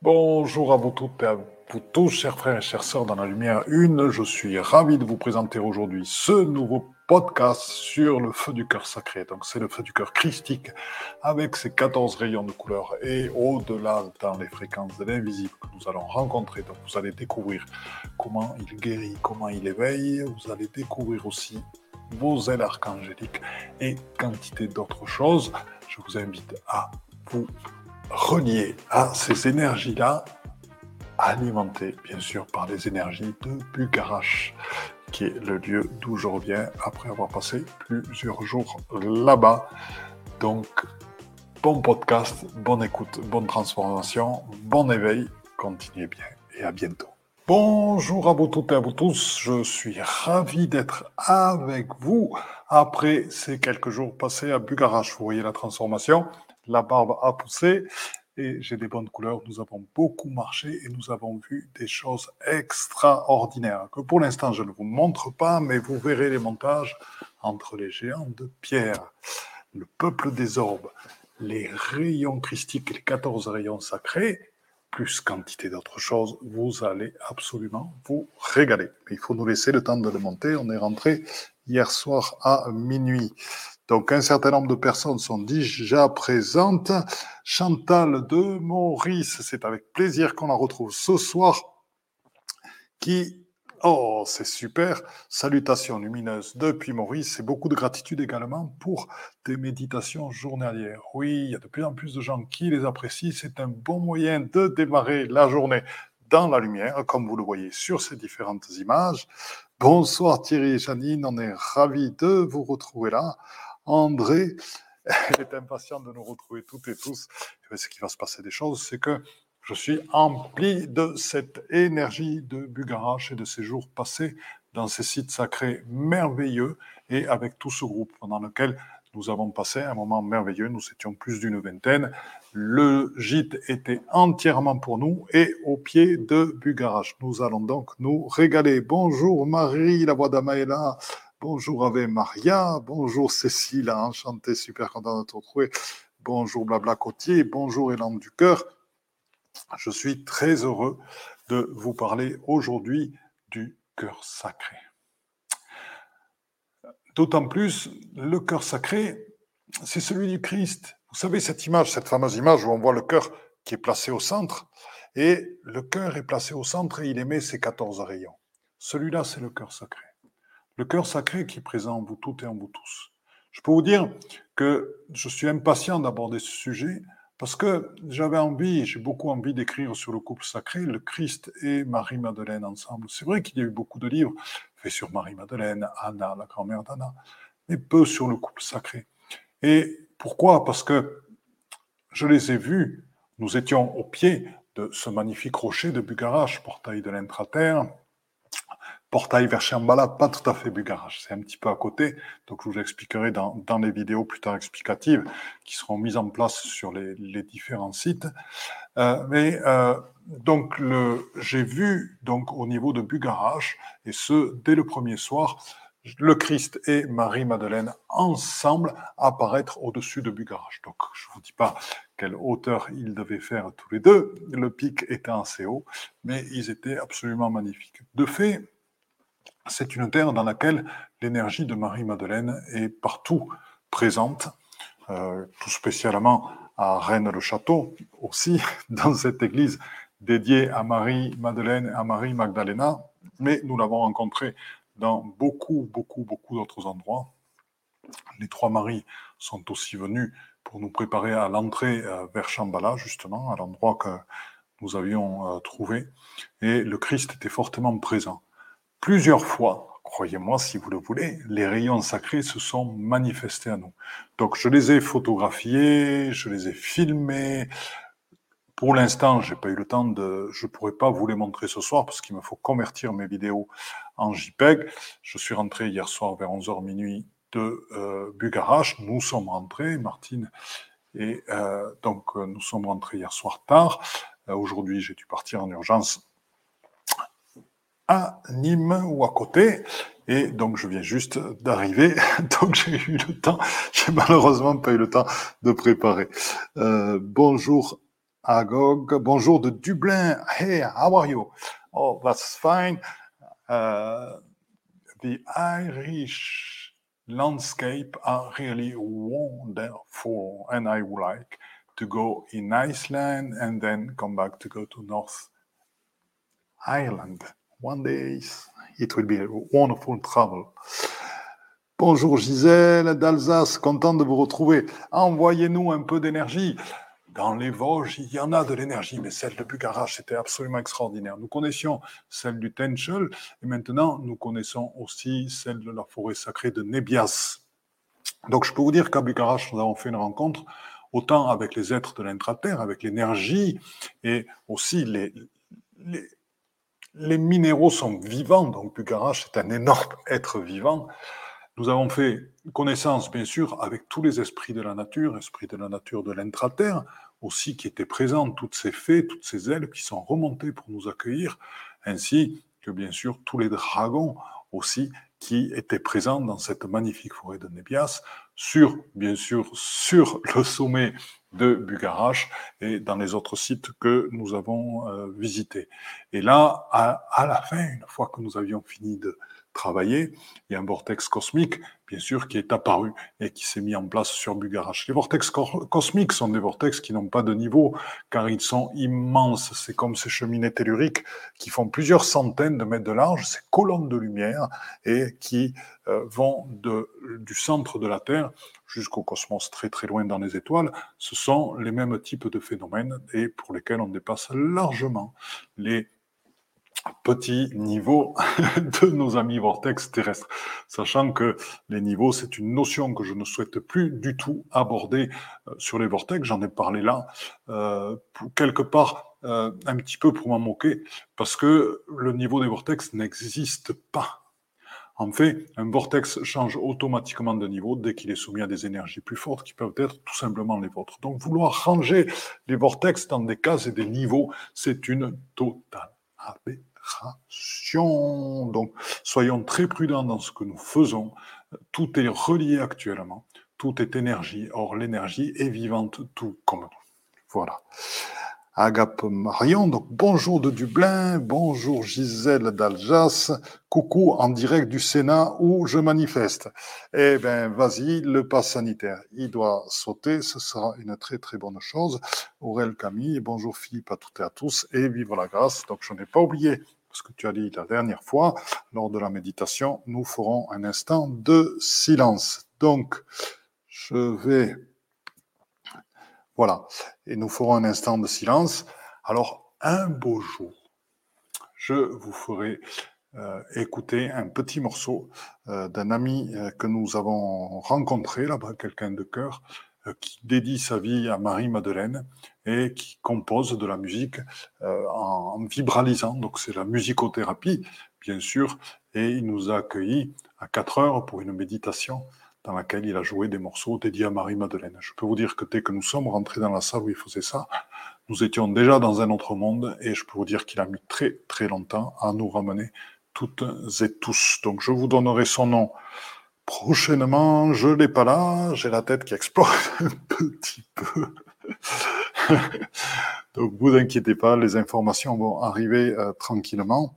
Bonjour à vous toutes et à vous tous, chers frères et chères sœurs dans la lumière une. Je suis ravi de vous présenter aujourd'hui ce nouveau podcast sur le feu du cœur sacré. Donc c'est le feu du cœur christique avec ses 14 rayons de couleur et au-delà dans les fréquences de l'invisible que nous allons rencontrer. Donc vous allez découvrir comment il guérit, comment il éveille. Vous allez découvrir aussi vos ailes archangéliques et quantité d'autres choses. Je vous invite à vous relié à ces énergies-là, alimentées bien sûr par les énergies de Bucarache, qui est le lieu d'où je reviens après avoir passé plusieurs jours là-bas. Donc, bon podcast, bonne écoute, bonne transformation, bon éveil, continuez bien et à bientôt. Bonjour à vous toutes et à vous tous, je suis ravi d'être avec vous après ces quelques jours passés à Bucarache. Vous voyez la transformation la barbe a poussé et j'ai des bonnes couleurs. Nous avons beaucoup marché et nous avons vu des choses extraordinaires que pour l'instant je ne vous montre pas, mais vous verrez les montages entre les géants de pierre, le peuple des orbes, les rayons christiques, les 14 rayons sacrés, plus quantité d'autres choses, vous allez absolument vous régaler. Mais il faut nous laisser le temps de le monter. On est rentré hier soir à minuit. Donc, un certain nombre de personnes sont déjà présentes. Chantal de Maurice, c'est avec plaisir qu'on la retrouve ce soir, qui, oh, c'est super, salutations lumineuses depuis Maurice et beaucoup de gratitude également pour des méditations journalières. Oui, il y a de plus en plus de gens qui les apprécient. C'est un bon moyen de démarrer la journée dans la lumière, comme vous le voyez sur ces différentes images. Bonsoir Thierry et Janine, on est ravis de vous retrouver là. André est impatient de nous retrouver toutes et tous. ce qui va se passer des choses, c'est que je suis empli de cette énergie de Bugarache et de ces jours passés dans ces sites sacrés merveilleux et avec tout ce groupe pendant lequel nous avons passé un moment merveilleux. Nous étions plus d'une vingtaine. Le gîte était entièrement pour nous et au pied de Bugarache. Nous allons donc nous régaler. Bonjour Marie, la voix d'Amaëla. Bonjour Ave Maria, bonjour Cécile, enchanté, super content de te retrouver. Bonjour Blabla Cotier, bonjour Élan du Cœur. Je suis très heureux de vous parler aujourd'hui du cœur sacré. D'autant plus, le cœur sacré, c'est celui du Christ. Vous savez, cette image, cette fameuse image où on voit le cœur qui est placé au centre, et le cœur est placé au centre et il émet ses 14 rayons. Celui-là, c'est le cœur sacré le cœur sacré qui est présent en vous toutes et en vous tous. Je peux vous dire que je suis impatient d'aborder ce sujet parce que j'avais envie, j'ai beaucoup envie d'écrire sur le couple sacré, le Christ et Marie-Madeleine ensemble. C'est vrai qu'il y a eu beaucoup de livres faits sur Marie-Madeleine, Anna, la grand-mère d'Anna, mais peu sur le couple sacré. Et pourquoi? Parce que je les ai vus, nous étions au pied de ce magnifique rocher de Bugarache, portail de l'intraterre, portail vers Shambhala, pas tout à fait Bugarach, c'est un petit peu à côté. Donc, je vous expliquerai dans, dans, les vidéos plus tard explicatives qui seront mises en place sur les, les différents sites. Euh, mais euh, donc, j'ai vu donc au niveau de Bugarach, et ce dès le premier soir, le Christ et Marie-Madeleine ensemble apparaître au-dessus de Bugarach. Donc, je ne vous dis pas quelle hauteur ils devaient faire tous les deux, le pic était assez haut, mais ils étaient absolument magnifiques. De fait, c'est une terre dans laquelle l'énergie de Marie-Madeleine est partout présente, euh, tout spécialement à Rennes-le-Château, aussi dans cette église dédiée à Marie-Madeleine à Marie-Magdalena, mais nous l'avons rencontrée dans beaucoup, beaucoup, beaucoup d'autres endroits. Les trois maris sont aussi venus pour nous préparer à l'entrée euh, vers Chambala, justement, à l'endroit que nous avions euh, trouvé. Et le Christ était fortement présent. Plusieurs fois, croyez-moi si vous le voulez, les rayons sacrés se sont manifestés à nous. Donc je les ai photographiés, je les ai filmés. Pour l'instant, j'ai pas eu le temps de, je pourrais pas vous les montrer ce soir parce qu'il me faut convertir mes vidéos en JPEG. Je suis rentré hier soir vers 11h minuit de euh. Nous sommes rentrés, Martine, et euh, donc euh, nous sommes rentrés hier soir tard. Euh, aujourd'hui, j'ai dû partir en urgence à Nîmes ou à côté. Et donc, je viens juste d'arriver. Donc, j'ai eu le temps. J'ai malheureusement pas eu le temps de préparer. Euh, bonjour Agog. Bonjour de Dublin. Hey, how are you? Oh, that's fine. Uh, the Irish landscape are really wonderful, and I would like to go in Iceland and then come back to go to North Ireland. One day it will be a wonderful travel. Bonjour Gisèle d'Alsace, content de vous retrouver. Envoyez-nous un peu d'énergie. Dans les Vosges, il y en a de l'énergie, mais celle de Bucarach, c'était absolument extraordinaire. Nous connaissions celle du Tenchel, et maintenant nous connaissons aussi celle de la forêt sacrée de Nebias. Donc je peux vous dire qu'à Bucarach, nous avons fait une rencontre autant avec les êtres de l'intraterre, avec l'énergie, et aussi les, les, les, minéraux sont vivants, donc Bucarach est un énorme être vivant. Nous avons fait connaissance, bien sûr, avec tous les esprits de la nature, esprits de la nature de l'intraterre, aussi qui étaient présents, toutes ces fées, toutes ces ailes qui sont remontées pour nous accueillir, ainsi que, bien sûr, tous les dragons aussi qui étaient présents dans cette magnifique forêt de Nébias, sur, bien sûr, sur le sommet de Bugarach et dans les autres sites que nous avons euh, visités. Et là, à, à, la fin, une fois que nous avions fini de, travailler. Il y a un vortex cosmique, bien sûr, qui est apparu et qui s'est mis en place sur Bugarach. Les vortex cosmiques sont des vortex qui n'ont pas de niveau, car ils sont immenses. C'est comme ces cheminées telluriques qui font plusieurs centaines de mètres de large, ces colonnes de lumière, et qui euh, vont du centre de la Terre jusqu'au cosmos très très loin dans les étoiles. Ce sont les mêmes types de phénomènes et pour lesquels on dépasse largement les petit niveau de nos amis vortex terrestres, sachant que les niveaux, c'est une notion que je ne souhaite plus du tout aborder euh, sur les vortex. J'en ai parlé là, euh, quelque part, euh, un petit peu pour m'en moquer, parce que le niveau des vortex n'existe pas. En fait, un vortex change automatiquement de niveau dès qu'il est soumis à des énergies plus fortes qui peuvent être tout simplement les vôtres. Donc vouloir ranger les vortex dans des cases et des niveaux, c'est une totale donc, soyons très prudents dans ce que nous faisons. Tout est relié actuellement. Tout est énergie. Or, l'énergie est vivante, tout comme nous. Voilà. Agape Marion, donc bonjour de Dublin, bonjour Gisèle d'Alsace, coucou en direct du Sénat où je manifeste. Eh bien, vas-y, le pass sanitaire, il doit sauter, ce sera une très très bonne chose. Aurel Camille, bonjour Philippe à toutes et à tous, et vive la grâce. Donc je n'ai pas oublié ce que tu as dit la dernière fois, lors de la méditation, nous ferons un instant de silence. Donc, je vais... Voilà, et nous ferons un instant de silence. Alors, un beau jour, je vous ferai euh, écouter un petit morceau euh, d'un ami euh, que nous avons rencontré là-bas, quelqu'un de cœur, qui dédie sa vie à Marie-Madeleine et qui compose de la musique euh, en, vibralisant. Donc c'est la musicothérapie, bien sûr, et il nous a accueillis à 4 heures pour une méditation dans laquelle il a joué des morceaux dédiés à Marie-Madeleine. Je peux vous dire que dès que nous sommes rentrés dans la salle où il faisait ça, nous étions déjà dans un autre monde et je peux vous dire qu'il a mis très très longtemps à nous ramener toutes et tous. Donc je vous donnerai son nom Prochainement, je l'ai pas là, j'ai la tête qui explose un petit peu. Donc, vous inquiétez pas, les informations vont arriver euh, tranquillement.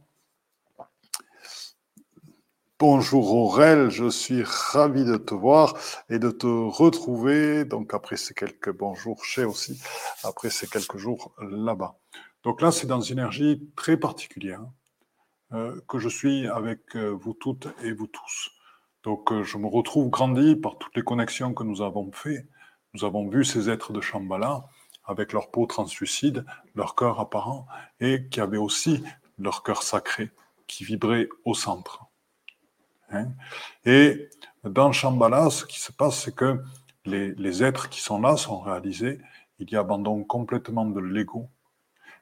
Bonjour Aurel, je suis ravi de te voir et de te retrouver. Donc après ces quelques bonjours chez aussi, après ces quelques jours là-bas. Donc là, c'est dans une énergie très particulière euh, que je suis avec euh, vous toutes et vous tous. Donc euh, je me retrouve grandi par toutes les connexions que nous avons faites. Nous avons vu ces êtres de Shambhala avec leur peau translucide, leur cœur apparent, et qui avaient aussi leur cœur sacré qui vibrait au centre. Hein. et dans Shambhala, ce qui se passe, c'est que les, êtres qui sont là sont réalisés, il y a abandon complètement de l'ego,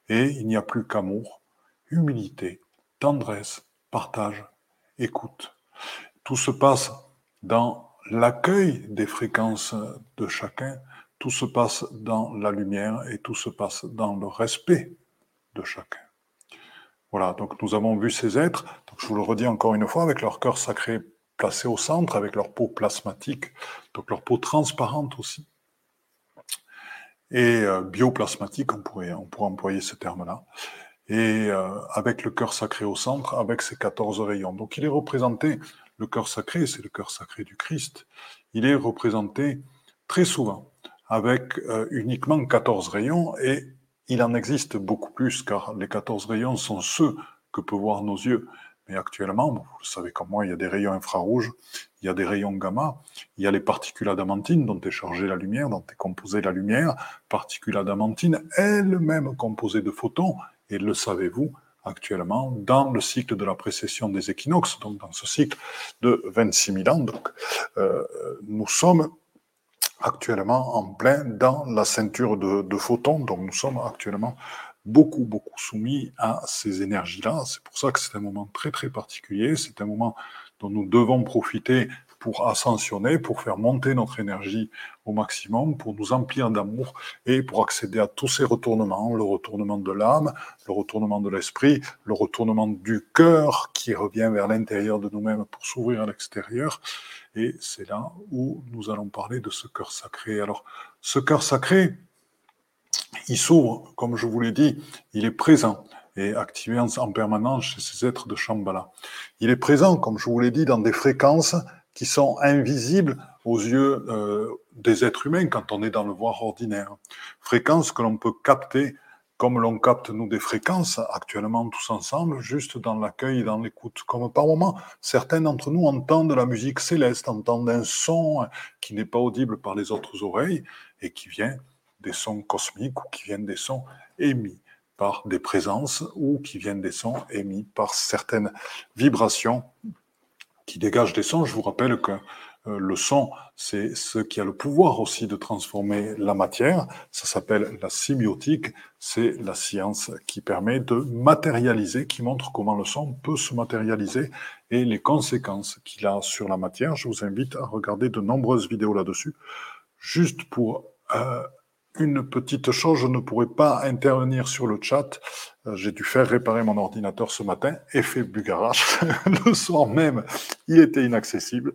et il n'y a plus qu'amour, humilité, tendresse, partage, écoute. Tout se passe dans l'accueil des fréquences de chacun, tout se passe dans la lumière et tout se passe dans le respect de chacun. Voilà, donc nous avons vu ces êtres, donc je vous le redis encore une fois, avec leur cœur sacré placé au centre, avec leur peau plasmatique, donc leur peau transparente aussi. et euh, bioplasmatique, on pourrait, on pourrait employer ce terme-là, et euh, avec le cœur sacré au centre, avec ses 14 rayons. Donc il est représenté, le cœur sacré, c'est le cœur sacré du Christ, il est représenté très souvent avec euh, uniquement 14 rayons, et il en existe beaucoup plus, car les 14 rayons sont ceux que peuvent voir nos yeux. Mais actuellement, vous le savez comme moi, il y a des rayons infrarouges, il y a des rayons gamma, il y a les particules adamantines dont est chargée la lumière, dont est composée la lumière, particules adamantines elles-mêmes composées de photons, et le savez-vous actuellement, dans le cycle de la précession des équinoxes, donc dans ce cycle de 26 000 ans. Donc, euh, nous sommes actuellement en plein dans la ceinture de, de photons, donc nous sommes actuellement beaucoup, beaucoup soumis à ces énergies-là. C'est pour ça que c'est un moment très, très particulier. C'est un moment dont nous devons profiter pour ascensionner, pour faire monter notre énergie au maximum, pour nous emplir d'amour et pour accéder à tous ces retournements, le retournement de l'âme, le retournement de l'esprit, le retournement du cœur qui revient vers l'intérieur de nous-mêmes pour s'ouvrir à l'extérieur. Et c'est là où nous allons parler de ce cœur sacré. Alors, ce cœur sacré, il s'ouvre, comme je vous l'ai dit, il est présent et activé en, permanence chez ces êtres de Shambhala. Il est présent, comme je vous l'ai dit, dans des fréquences qui sont invisibles aux yeux euh, des êtres humains quand on est dans le voir ordinaire. Fréquences que l'on peut capter comme l'on capte nous des fréquences actuellement tous ensemble, juste dans l'accueil et dans l'écoute. Comme par moment, certains d'entre nous entendent de la musique céleste, entendent un son qui n'est pas audible par les autres oreilles et qui vient des sons cosmiques ou qui viennent des sons émis par des présences ou qui viennent des sons émis par certaines vibrations qui dégagent des sons. Je vous rappelle que le son, c'est ce qui a le pouvoir aussi de transformer la matière. Ça s'appelle la symbiotique. C'est la science qui permet de matérialiser, qui montre comment le son peut se matérialiser et les conséquences qu'il a sur la matière. Je vous invite à regarder de nombreuses vidéos là-dessus, juste pour euh, une petite chose, je ne pourrais pas intervenir sur le chat. Euh, j'ai dû faire réparer mon ordinateur ce matin, effet Bugarache. le soir même, il était inaccessible.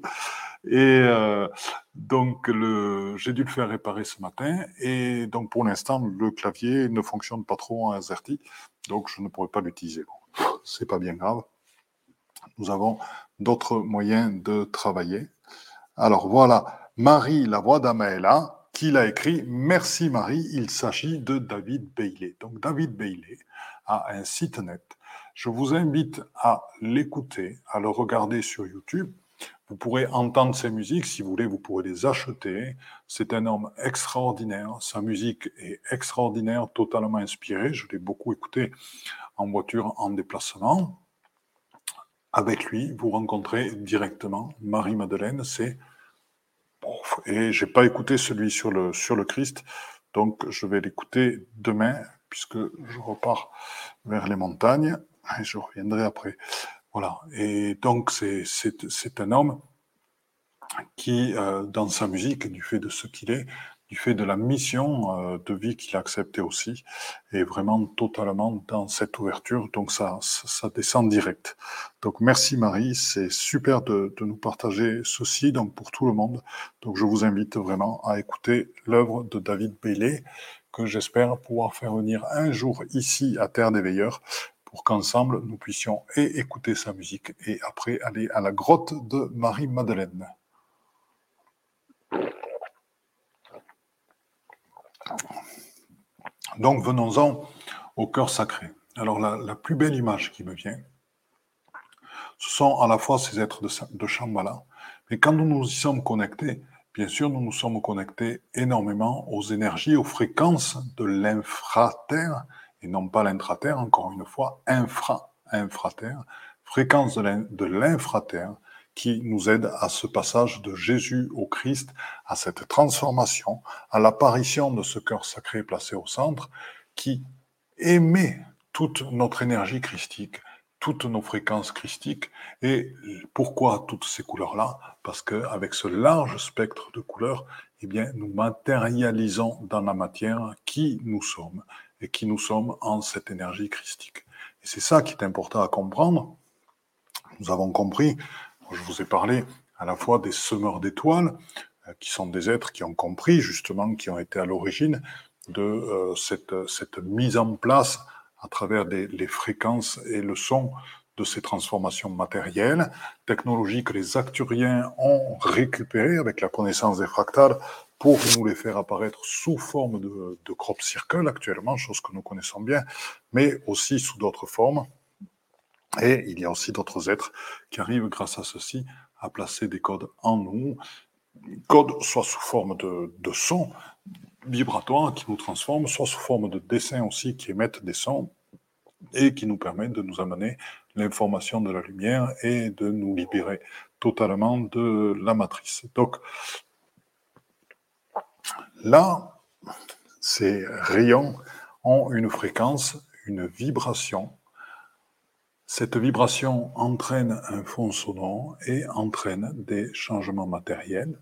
Et euh, donc, j'ai dû le faire réparer ce matin. Et donc, pour l'instant, le clavier ne fonctionne pas trop en AZERTY. Donc, je ne pourrais pas l'utiliser. C'est pas bien grave. Nous avons d'autres moyens de travailler. Alors, voilà. Marie, la voix d'Amaela qu'il a écrit Merci Marie, il s'agit de David Bailey. Donc David Bailey a un site net. Je vous invite à l'écouter, à le regarder sur YouTube. Vous pourrez entendre ses musiques, si vous voulez, vous pourrez les acheter. C'est un homme extraordinaire. Sa musique est extraordinaire, totalement inspirée. Je l'ai beaucoup écouté en voiture, en déplacement. Avec lui, vous rencontrez directement Marie-Madeleine. C'est et j'ai pas écouté celui sur le, sur le Christ, donc je vais l'écouter demain, puisque je repars vers les montagnes, et je reviendrai après. Voilà. Et donc, c'est un homme qui, euh, dans sa musique, du fait de ce qu'il est, du fait de la mission euh, de vie qu'il a acceptée aussi, est vraiment totalement dans cette ouverture. Donc ça, ça descend direct. Donc merci Marie, c'est super de, de, nous partager ceci donc pour tout le monde. Donc je vous invite vraiment à écouter l'œuvre de David Bailey que j'espère pouvoir faire venir un jour ici à Terre des Veilleurs pour qu'ensemble nous puissions écouter sa musique et après aller à la grotte de Marie-Madeleine. Donc venons-en au cœur sacré. Alors la, plus belle image qui me vient, ce sont à la fois ces êtres de, de Shambhala, mais quand nous nous y sommes connectés, bien sûr, nous nous sommes connectés énormément aux énergies, aux fréquences de l'infraterre, et non pas l'intraterre, encore une fois, infra, infraterre, fréquence de l'infraterre, qui nous aide à ce passage de Jésus au Christ, à cette transformation, à l'apparition de ce cœur sacré placé au centre, qui émet toute notre énergie christique, toutes nos fréquences christiques. Et pourquoi toutes ces couleurs-là? Parce qu'avec ce large spectre de couleurs, eh bien, nous matérialisons dans la matière qui nous sommes et qui nous sommes en cette énergie christique. Et c'est ça qui est important à comprendre. Nous avons compris je vous ai parlé à la fois des semeurs d'étoiles, euh, qui sont des êtres qui ont compris justement, qui ont été à l'origine de euh, cette, cette, mise en place à travers les fréquences et le son de ces transformations matérielles, technologies que les acturiens ont récupérées avec la connaissance des fractales pour nous les faire apparaître sous forme de, de crop circle actuellement, chose que nous connaissons bien, mais aussi sous d'autres formes. Et il y a aussi d'autres êtres qui arrivent grâce à ceci à placer des codes en nous, codes soit sous forme de, de sons vibratoires qui nous transforment, soit sous forme de dessins aussi qui émettent des sons et qui nous permettent de nous amener l'information de la lumière et de nous libérer totalement de la matrice. Donc là, ces rayons ont une fréquence, une vibration. Cette vibration entraîne un fond sonore et entraîne des changements matériels.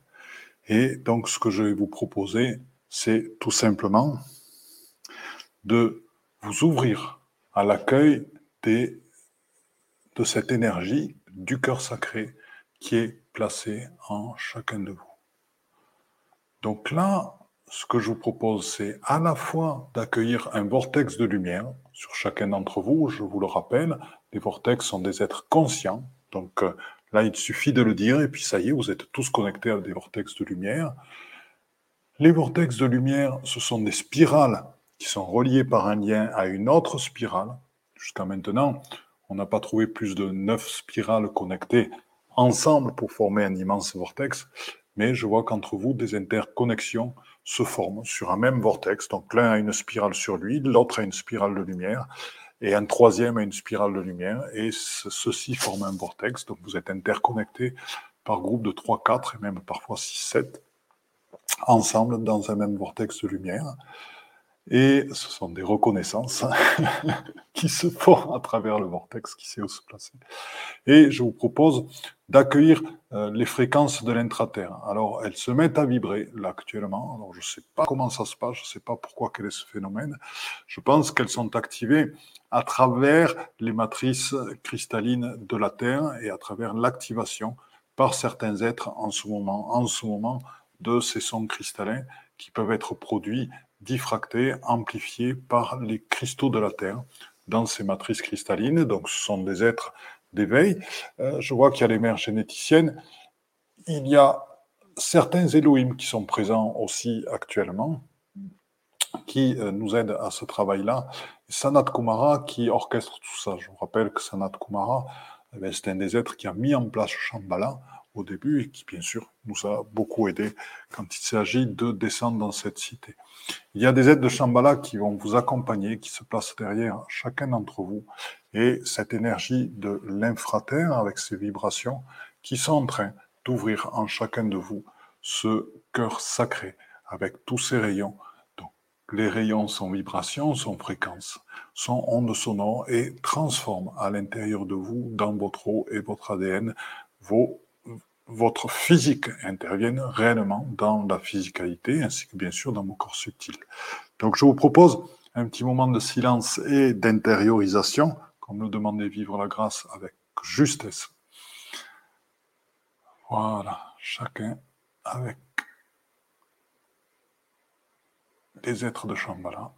Et donc ce que je vais vous proposer, c'est tout simplement de vous ouvrir à l'accueil de cette énergie du cœur sacré qui est placée en chacun de vous. Donc là, ce que je vous propose, c'est à la fois d'accueillir un vortex de lumière sur chacun d'entre vous. Je vous le rappelle, les vortex sont des êtres conscients. Donc euh, là, il suffit de le dire et puis ça y est, vous êtes tous connectés à des vortex de lumière. Les vortex de lumière, ce sont des spirales qui sont reliées par un lien à une autre spirale. Jusqu'à maintenant, on n'a pas trouvé plus de neuf spirales connectées ensemble pour former un immense vortex, mais je vois qu'entre vous, des interconnexions se forment sur un même vortex. Donc l'un a une spirale sur lui, l'autre a une spirale de lumière, et un troisième a une spirale de lumière, et ceci forme un vortex. Donc vous êtes interconnectés par groupe de 3, 4 et même parfois 6, 7, ensemble dans un même vortex de lumière. Et ce sont des reconnaissances qui se font à travers le vortex qui sait où se placer. Et je vous propose d'accueillir euh, les fréquences de l'intraterre. Alors, elles se mettent à vibrer là actuellement. Alors, je ne sais pas comment ça se passe, je ne sais pas pourquoi quel est ce phénomène. Je pense qu'elles sont activées à travers les matrices cristallines de la Terre et à travers l'activation par certains êtres en ce moment, en ce moment de ces sons cristallins qui peuvent être produits diffractés, amplifiés par les cristaux de la Terre dans ces matrices cristallines. Donc, ce sont des êtres d'éveil. Euh, je vois qu'il y a les mères généticiennes. Il y a certains Elohim qui sont présents aussi actuellement, qui euh, nous aident à ce travail-là. Sanat Kumara qui orchestre tout ça. Je vous rappelle que Sanat Kumara, eh c'est un des êtres qui a mis en place Shambhala au début et qui, bien sûr, nous a beaucoup aidé quand il s'agit de descendre dans cette cité. Il y a des aides de Shambhala qui vont vous accompagner, qui se placent derrière chacun d'entre vous. Et cette énergie de l'infraterre, avec ses vibrations, qui sont en train d'ouvrir en chacun de vous ce cœur sacré, avec tous ces rayons. Donc, les rayons sont vibrations, sont fréquences, sont ondes sonores et transforment à l'intérieur de vous, dans votre eau et votre ADN, vos votre physique intervienne réellement dans la physicalité, ainsi que bien sûr dans mon corps subtil. Donc je vous propose un petit moment de silence et d'intériorisation, comme nous demandait vivre la grâce avec justesse. Voilà, chacun avec les êtres de Shambhala.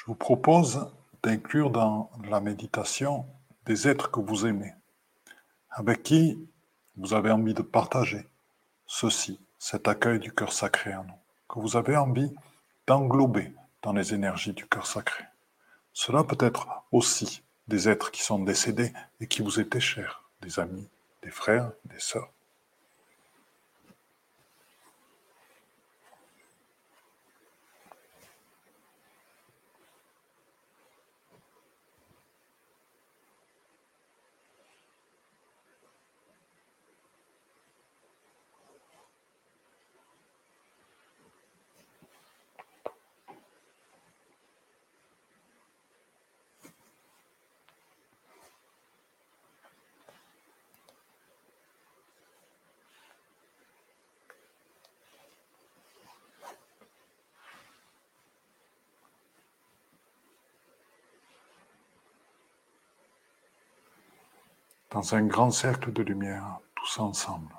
Je vous propose d'inclure dans la méditation des êtres que vous aimez, avec qui vous avez envie de partager ceci, cet accueil du cœur sacré en nous, que vous avez envie d'englober dans les énergies du cœur sacré. Cela peut être aussi des êtres qui sont décédés et qui vous étaient chers, des amis, des frères, des sœurs. Dans un grand cercle de lumière, tous ensemble.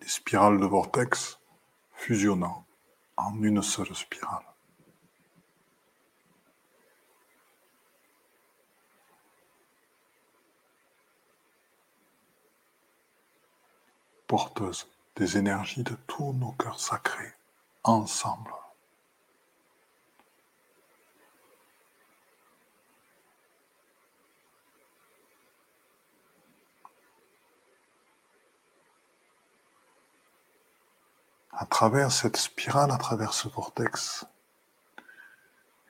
Des spirales de vortex fusionnant en une seule spirale. porteuse des énergies de tous nos cœurs sacrés ensemble. À travers cette spirale, à travers ce vortex,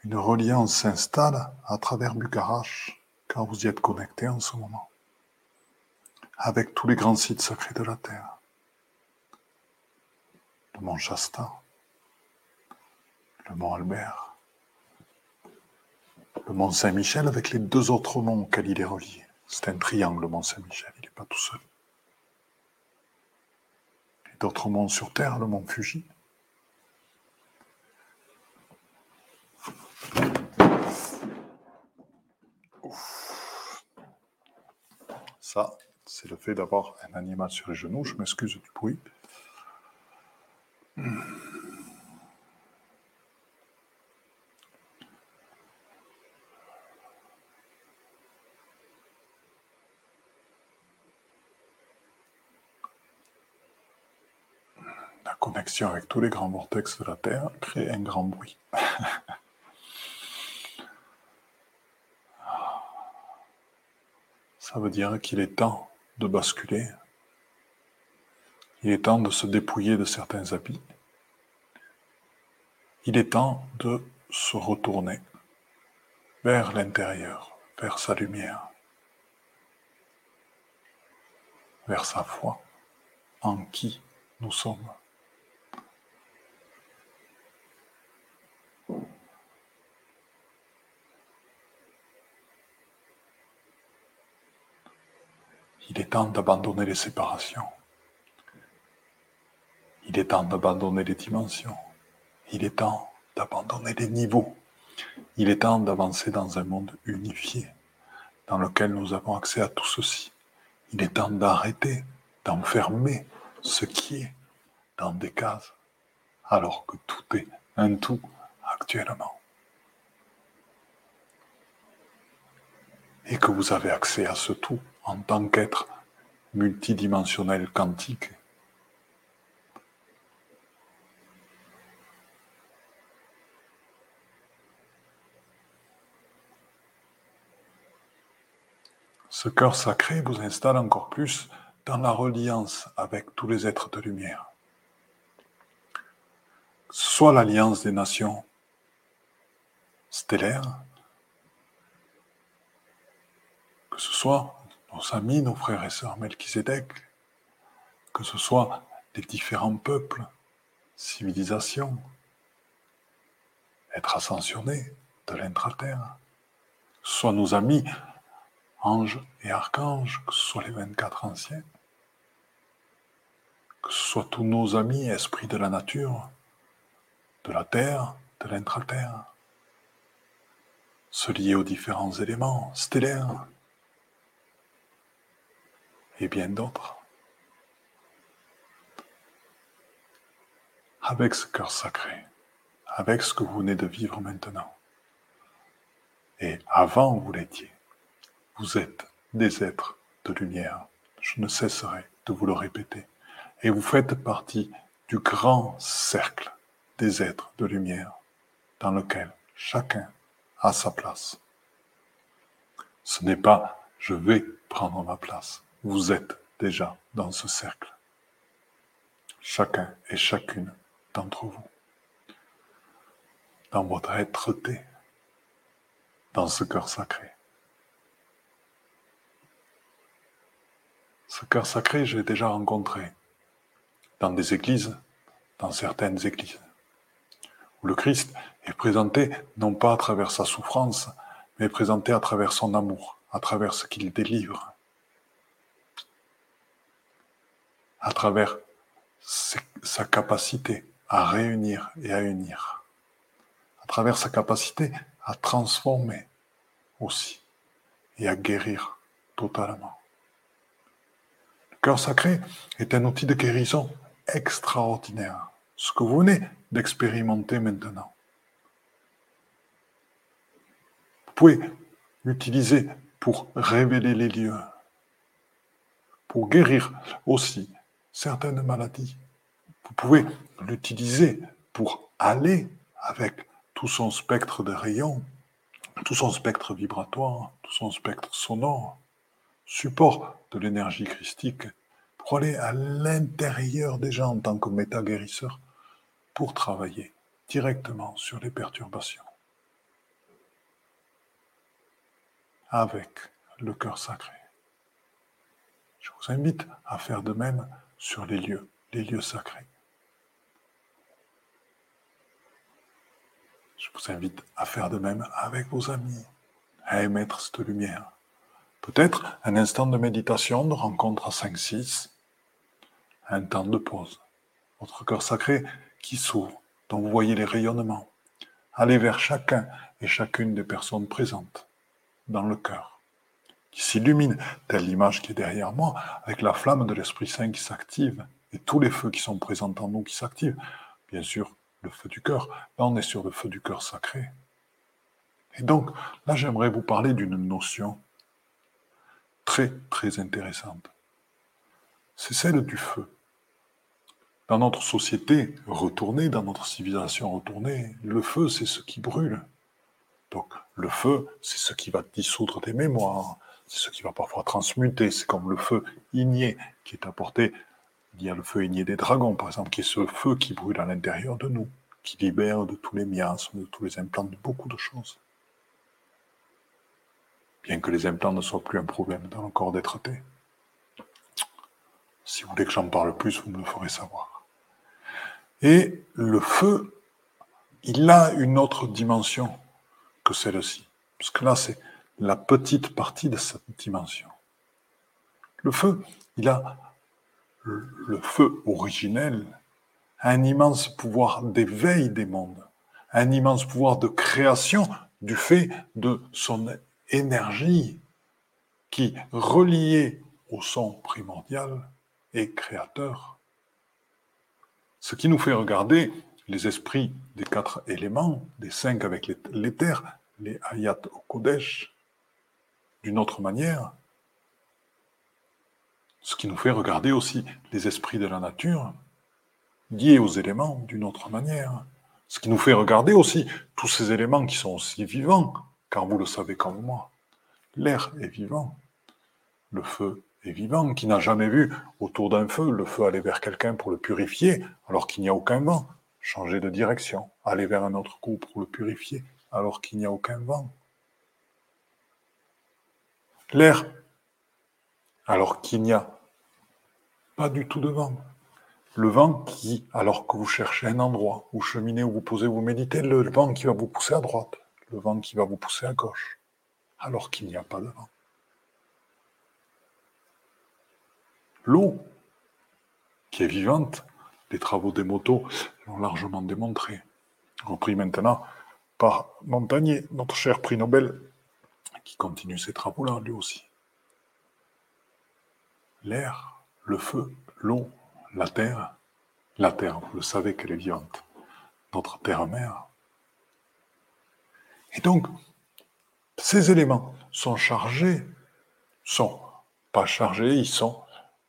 une reliance s'installe à travers Bucarache, quand vous y êtes connecté en ce moment, avec tous les grands sites sacrés de la Terre. Le mont Shasta, le mont Albert, le mont Saint-Michel avec les deux autres monts auxquels il est relié. C'est un triangle, le mont Saint-Michel, il n'est pas tout seul d'autres monts sur Terre, le mont Fuji. Ça, c'est le fait d'avoir un animal sur les genoux. Je m'excuse du bruit. Avec tous les grands vortex de la Terre crée un grand bruit. Ça veut dire qu'il est temps de basculer. Il est temps de se dépouiller de certains habits. Il est temps de se retourner vers l'intérieur, vers sa lumière, vers sa foi en qui nous sommes. Il est temps d'abandonner les séparations. Il est temps d'abandonner les dimensions. Il est temps d'abandonner les niveaux. Il est temps d'avancer dans un monde unifié, dans lequel nous avons accès à tout ceci. Il est temps d'arrêter d'enfermer ce qui est dans des cases, alors que tout est un tout actuellement. Et que vous avez accès à ce tout en tant qu'être multidimensionnel quantique. Ce cœur sacré vous installe encore plus dans la reliance avec tous les êtres de lumière. Soit l'alliance des nations stellaires, que ce soit nos amis, nos frères et sœurs Melchizedek, que ce soit les différents peuples, civilisations, être ascensionnés de l'intra-terre, soit nos amis, anges et archanges, que ce soit les 24 anciens, que ce soit tous nos amis, esprits de la nature, de la terre, de l'intra-terre, se lier aux différents éléments stellaires, et bien d'autres. Avec ce cœur sacré, avec ce que vous venez de vivre maintenant. Et avant, vous l'étiez. Vous êtes des êtres de lumière. Je ne cesserai de vous le répéter. Et vous faites partie du grand cercle des êtres de lumière dans lequel chacun a sa place. Ce n'est pas je vais prendre ma place. Vous êtes déjà dans ce cercle. Chacun et chacune d'entre vous. Dans votre être-té, dans ce cœur sacré. Ce cœur sacré, je l'ai déjà rencontré dans des églises, dans certaines églises, où le Christ est présenté non pas à travers sa souffrance, mais présenté à travers son amour, à travers ce qu'il délivre, à travers sa capacité à réunir et à unir, à travers sa capacité à transformer aussi et à guérir totalement. Le cœur sacré est un outil de guérison extraordinaire, ce que vous venez d'expérimenter maintenant. Vous pouvez l'utiliser pour révéler les lieux, pour guérir aussi certaines maladies. Vous pouvez l'utiliser pour aller avec tout son spectre de rayons, tout son spectre vibratoire, tout son spectre sonore, support de l'énergie christique, pour aller à l'intérieur des gens en tant que méta-guérisseur, pour travailler directement sur les perturbations. Avec le cœur sacré. Je vous invite à faire de même sur les lieux, les lieux sacrés. Je vous invite à faire de même avec vos amis, à émettre cette lumière. Peut-être un instant de méditation, de rencontre à 5-6, un temps de pause. Votre cœur sacré qui s'ouvre, dont vous voyez les rayonnements. Allez vers chacun et chacune des personnes présentes dans le cœur, qui s'illumine, telle l'image qui est derrière moi, avec la flamme de l'Esprit Saint qui s'active et tous les feux qui sont présents en nous qui s'activent. Bien sûr, le feu du cœur. Là, on est sur le feu du cœur sacré. Et donc, là, j'aimerais vous parler d'une notion très, très intéressante. C'est celle du feu. Dans notre société retournée, dans notre civilisation retournée, le feu, c'est ce qui brûle. Donc, le feu, c'est ce qui va dissoudre des mémoires, c'est ce qui va parfois transmuter. C'est comme le feu igné qui est apporté il y a le feu igné des dragons, par exemple, qui est ce feu qui brûle à l'intérieur de nous, qui libère de tous les miasmes, de tous les implants, de beaucoup de choses. Bien que les implants ne soient plus un problème dans le corps d'être té. Si vous voulez que j'en parle plus, vous me le ferez savoir. Et le feu, il a une autre dimension que celle-ci. Parce que là, c'est la petite partie de cette dimension. Le feu, il a le feu originel un immense pouvoir d'éveil des mondes, un immense pouvoir de création du fait de son énergie qui, reliée au son primordial, est créateur. Ce qui nous fait regarder les esprits des quatre éléments, des cinq avec l'éther, les ayat au Kodesh, d'une autre manière, ce qui nous fait regarder aussi les esprits de la nature liés aux éléments d'une autre manière. Ce qui nous fait regarder aussi tous ces éléments qui sont aussi vivants, car vous le savez comme moi. L'air est vivant, le feu est vivant, qui n'a jamais vu autour d'un feu le feu aller vers quelqu'un pour le purifier alors qu'il n'y a aucun vent, changer de direction, aller vers un autre coup pour le purifier alors qu'il n'y a aucun vent. L'air alors qu'il n'y a pas du tout de vent. Le vent qui, alors que vous cherchez un endroit où cheminer, où vous posez, vous méditez, le vent qui va vous pousser à droite, le vent qui va vous pousser à gauche, alors qu'il n'y a pas de vent. L'eau, qui est vivante, les travaux des motos l'ont largement démontré, repris maintenant par Montagnier, notre cher prix Nobel, qui continue ses travaux-là, lui aussi l'air, le feu, l'eau, la terre. La terre, vous le savez qu'elle est vivante. notre terre-mère. Et donc, ces éléments sont chargés, sont pas chargés, ils sont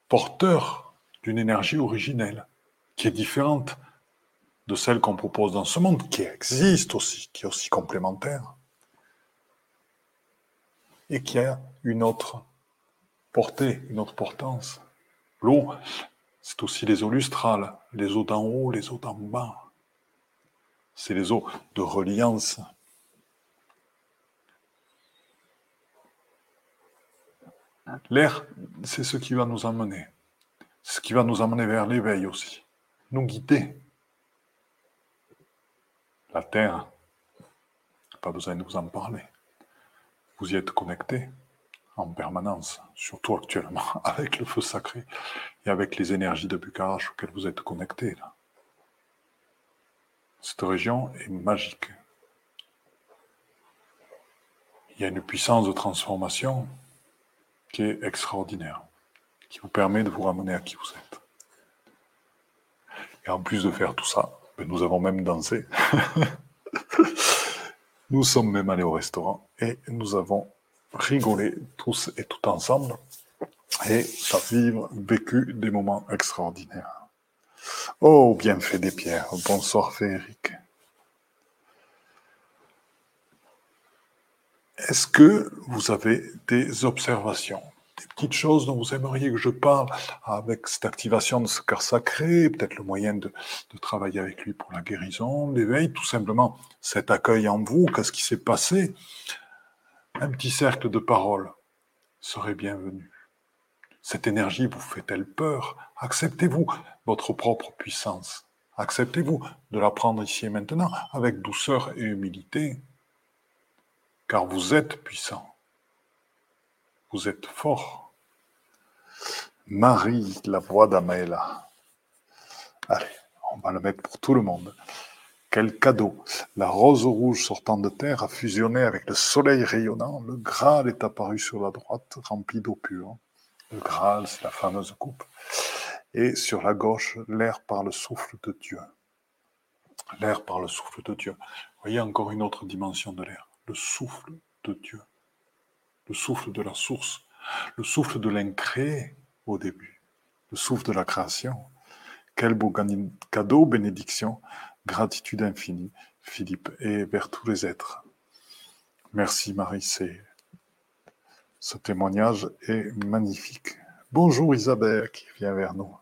porteurs d'une énergie originelle qui est différente de celle qu'on propose dans ce monde, qui existe aussi, qui est aussi complémentaire, et qui a une autre portée, une autre portance. L'eau, c'est aussi les eaux lustrales, les eaux d'en haut, les eaux d'en bas. C'est les eaux de reliance. L'air, c'est ce qui va nous emmener. Ce qui va nous emmener vers l'éveil aussi. Nous guider. La terre, pas besoin de vous en parler. Vous y êtes connecté en permanence, surtout actuellement, avec le feu sacré et avec les énergies de Bucarach auxquelles vous êtes connectés. Cette région est magique. Il y a une puissance de transformation qui est extraordinaire, qui vous permet de vous ramener à qui vous êtes. Et en plus de faire tout ça, ben, nous avons même dansé. nous sommes même allés au restaurant et nous avons rigolé tous et tout ensemble et ça vivre, vécu des moments extraordinaires. Oh, bienfait des pierres. Bonsoir Frédéric. Est-ce que vous avez des observations, des petites choses dont vous aimeriez que je parle avec cette activation de ce cœur sacré, peut-être le moyen de, travailler avec lui pour la guérison, l'éveil, tout simplement cet accueil en vous, qu'est-ce qui s'est passé? Un petit cercle de paroles serait bienvenu. Cette énergie vous fait-elle peur? Acceptez-vous votre propre puissance. Acceptez-vous de la prendre ici et maintenant avec douceur et humilité car vous êtes puissant. Vous êtes fort. Marie, la voix d'Amaëla. Allez, on va le mettre pour tout le monde. Quel cadeau La rose rouge sortant de terre a fusionné avec le soleil rayonnant. Le Graal est apparu sur la droite, rempli d'eau pure. Le Graal, c'est la fameuse coupe. Et sur la gauche, l'air par le souffle de Dieu. L'air par le souffle de Dieu. Voyez encore une autre dimension de l'air le souffle de Dieu, le souffle de la source, le souffle de l'incréé au début, le souffle de la création. Quel beau cadeau, bénédiction, gratitude infinie, Philippe, et vers tous les êtres. Merci Marie, ce témoignage est magnifique. Bonjour Isabelle qui vient vers nous.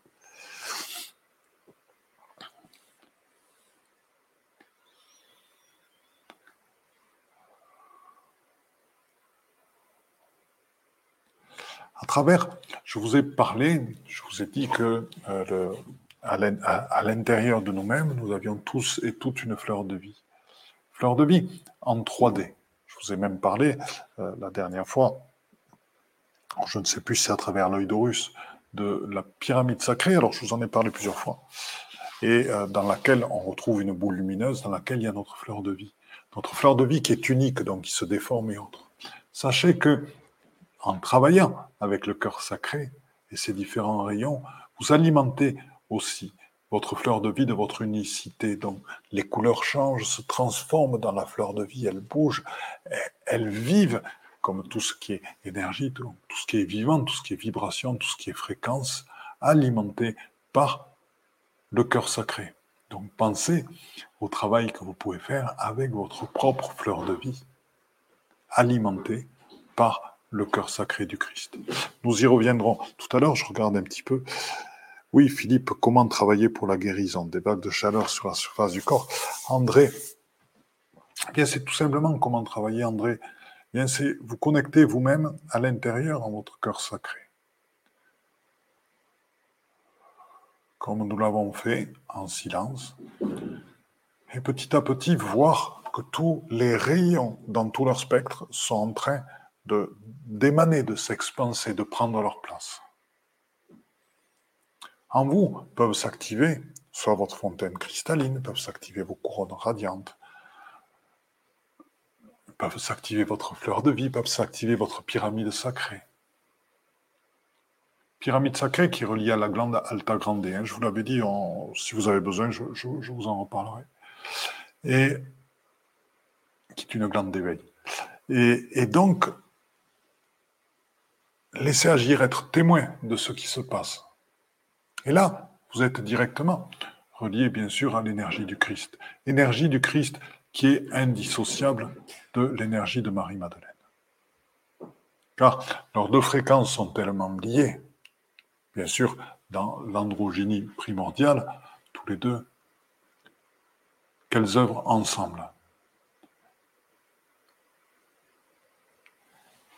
À travers, je vous ai parlé, je vous ai dit que euh, à l'intérieur de nous-mêmes, nous avions tous et toutes une fleur de vie. Fleur de vie en 3D. Je vous ai même parlé euh, la dernière fois, je ne sais plus si c'est à travers l'œil d'Horus, de la pyramide sacrée. Alors je vous en ai parlé plusieurs fois. Et euh, dans laquelle on retrouve une boule lumineuse, dans laquelle il y a notre fleur de vie. Notre fleur de vie qui est unique, donc qui se déforme et autres. Sachez que en travaillant avec le cœur sacré et ses différents rayons, vous alimentez aussi votre fleur de vie de votre unicité. Donc les couleurs changent, se transforment dans la fleur de vie, elles bougent, elles vivent comme tout ce qui est énergie, tout, ce qui est vivant, tout ce qui est vibration, tout ce qui est fréquence, alimenté par le cœur sacré. Donc pensez au travail que vous pouvez faire avec votre propre fleur de vie, alimentée par le cœur sacré du Christ. Nous y reviendrons tout à l'heure, je regarde un petit peu. Oui, Philippe, comment travailler pour la guérison? Des vagues de chaleur sur la surface du corps André, eh bien c'est tout simplement comment travailler, André. Eh bien c'est vous connecter vous-même à l'intérieur en votre cœur sacré. Comme nous l'avons fait en silence. Et petit à petit, voir que tous les rayons dans tout leur spectre sont en train d'émaner, de, s'expanser, de prendre leur place. En vous peuvent s'activer soit votre fontaine cristalline, peuvent s'activer vos couronnes radiantes, peuvent s'activer votre fleur de vie, peuvent s'activer votre pyramide sacrée. Pyramide sacrée qui est reliée à la glande alta grande. Hein. Je vous l'avais dit, si vous avez besoin, je, vous en reparlerai. et qui est une glande d'éveil. Et, et, donc, laissez agir, être témoin de ce qui se passe. Et là, vous êtes directement relié, bien sûr, à l'énergie du Christ. Énergie du Christ qui est indissociable de l'énergie de Marie-Madeleine. Car leurs deux fréquences sont tellement liées, bien sûr, dans l'androgynie primordiale, tous les deux, qu'elles œuvrent ensemble.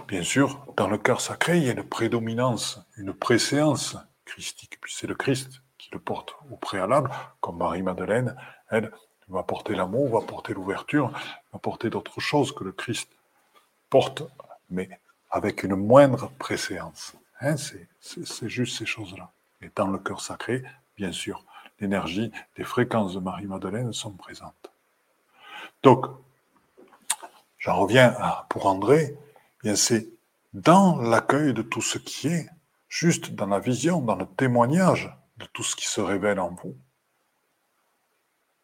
Bien sûr, dans le cœur sacré, il y a une prédominance, une préséance Puis c'est le Christ qui le porte au préalable, comme Marie-Madeleine, elle va porter l'amour, va porter l'ouverture, va porter d'autres choses que le Christ porte, mais avec une moindre préséance. Hein, c'est juste ces choses-là. Et dans le cœur sacré, bien sûr, l'énergie, les fréquences de Marie-Madeleine sont présentes. Donc, j'en reviens pour André, bien c'est dans l'accueil de tout ce qui est, juste dans la vision, dans le témoignage de tout ce qui se révèle en vous.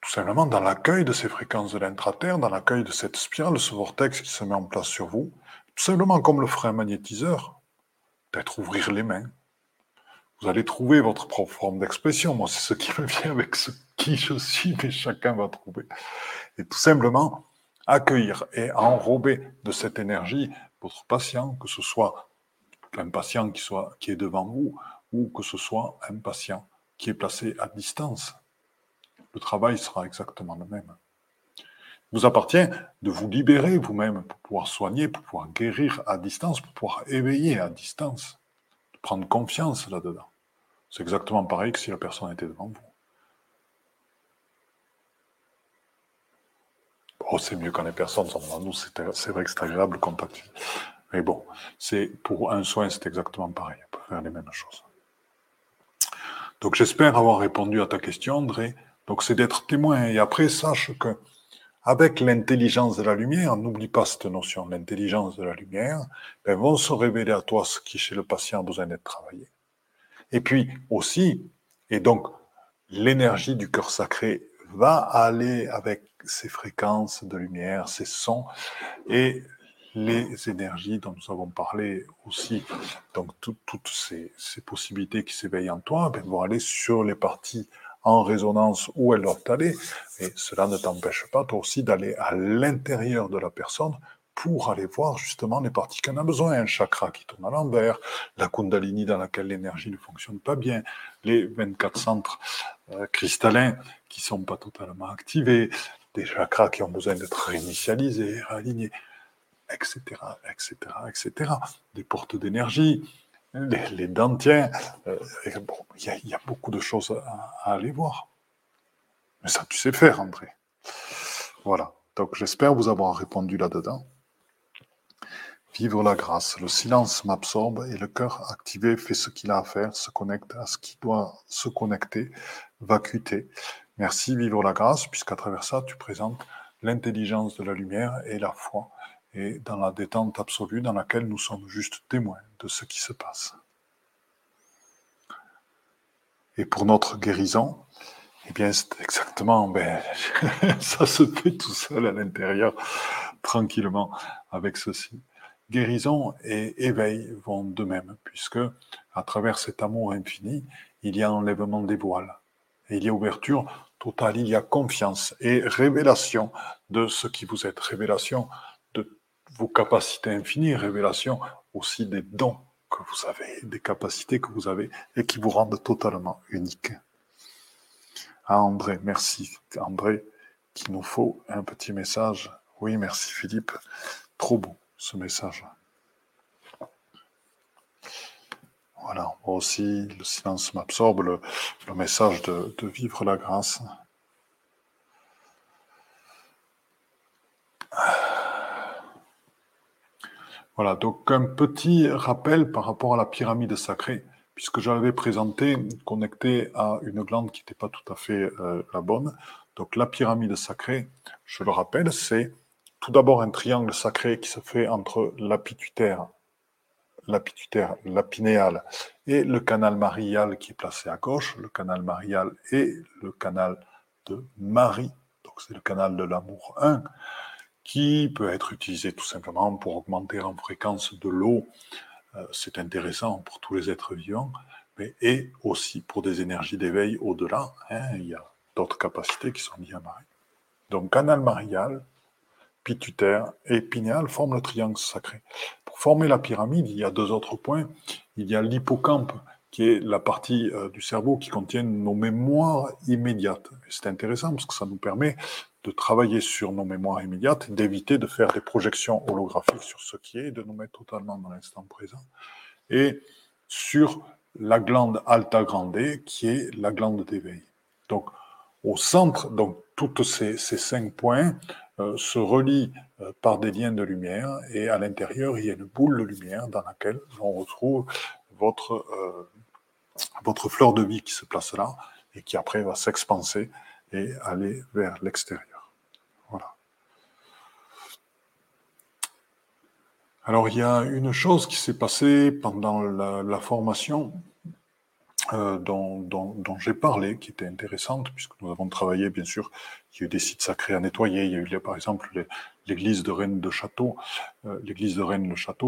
Tout simplement dans l'accueil de ces fréquences de l'intraterre, dans l'accueil de cette spirale, ce vortex qui se met en place sur vous, tout simplement comme le ferait un magnétiseur, peut-être ouvrir les mains. Vous allez trouver votre propre forme d'expression. Moi, c'est ce qui me vient avec ce qui je suis, mais chacun va trouver. Et tout simplement, accueillir et enrober de cette énergie votre patient, que ce soit un patient qui, soit, qui est devant vous ou que ce soit un patient qui est placé à distance. Le travail sera exactement le même. Il vous appartient de vous libérer vous-même pour pouvoir soigner, pour pouvoir guérir à distance, pour pouvoir éveiller à distance, de prendre confiance là-dedans. C'est exactement pareil que si la personne était devant vous. Oh, c'est mieux quand les personnes sont devant nous, c'est vrai que c'est agréable le contact. Mais bon, c'est pour un soin, c'est exactement pareil. On peut faire les mêmes choses. Donc j'espère avoir répondu à ta question, André. Donc c'est d'être témoin. Et après, sache que avec l'intelligence de la lumière, n'oublie pas cette notion, l'intelligence de la lumière, ben, vont se révéler à toi ce qui chez le patient a besoin d'être travaillé. Et puis aussi, et donc l'énergie du cœur sacré va aller avec ces fréquences de lumière, ces sons et les énergies dont nous avons parlé aussi, donc toutes ces, possibilités qui s'éveillent en toi, ben, vont aller sur les parties en résonance où elles doivent aller. Et cela ne t'empêche pas, toi aussi, d'aller à l'intérieur de la personne pour aller voir justement les parties qu'on a besoin. Un chakra qui tourne à l'envers, la kundalini dans laquelle l'énergie ne fonctionne pas bien, les 24 centres euh, cristallins qui sont pas totalement activés, des chakras qui ont besoin d'être réinitialisés, réalignés, etc., etc., etc. Des portes d'énergie, les, les dentiens. Euh, il y, a beaucoup de choses à, aller voir. Mais ça, tu sais faire, André. Voilà. Donc, j'espère vous avoir répondu là-dedans. Vivre la grâce. Le silence m'absorbe et le cœur activé fait ce qu'il a à faire, se connecte à ce qui doit se connecter, vacuité. Merci, vivre la grâce, puisqu'à travers ça, tu présentes l'intelligence de la lumière et la foi et dans la détente absolue dans laquelle nous sommes juste témoins de ce qui se passe. Et pour notre guérison, eh bien, c'est exactement, ben, ça se fait tout seul à l'intérieur, tranquillement, avec ceci. Guérison et éveil vont de même, puisque à travers cet amour infini, il y a enlèvement des voiles. Il y a ouverture totale, il y a confiance et révélation de ce qui vous êtes, révélation vos capacités infinies, révélation aussi des dons que vous avez, des capacités que vous avez et qui vous rendent totalement unique. Ah André, merci André, qu'il nous faut un petit message. Oui, merci Philippe. Trop beau ce message. Voilà, moi aussi, le silence m'absorbe, le, message de vivre la grâce. Voilà, donc un petit rappel par rapport à la pyramide sacrée, puisque j'avais présenté connecté à une glande qui n'était pas tout à fait euh, la bonne. Donc la pyramide sacrée, je le rappelle, c'est tout d'abord un triangle sacré qui se fait entre la pituitaire, la pituitaire, et le canal marial qui est placé à gauche, le canal marial et le canal de Marie. Donc c'est le canal de l'amour 1, qui peut être utilisé tout simplement pour augmenter en fréquence de l'eau. Euh, c'est intéressant pour tous les êtres vivants, mais et aussi pour des énergies d'éveil au-delà. Hein. il y a d'autres capacités qui sont liées à Marie. Donc, canal marial, pituitaire et pinéal forment le triangle sacré. Pour former la pyramide, il y a deux autres points. Il y a l'hippocampe qui est la partie euh, du cerveau qui contient nos mémoires immédiates. C'est intéressant parce que ça nous permet de travailler sur nos mémoires immédiates, d'éviter de faire des projections holographiques sur ce qui est, de nous mettre totalement dans l'instant présent, et sur la glande alta grande, qui est la glande d'éveil. Donc, au centre, donc tous ces, cinq points euh, se relient euh, par des liens de lumière, et à l'intérieur, il y a une boule de lumière dans laquelle on retrouve votre votre fleur de vie qui se place là et qui après va s'expanser et aller vers l'extérieur. Voilà. Alors il y a une chose qui s'est passée pendant la formation euh, dont, j'ai parlé, qui était intéressante, puisque nous avons travaillé, bien sûr, il y a eu des sites sacrés à nettoyer, il y a eu par exemple l'église de Rennes de Château, euh,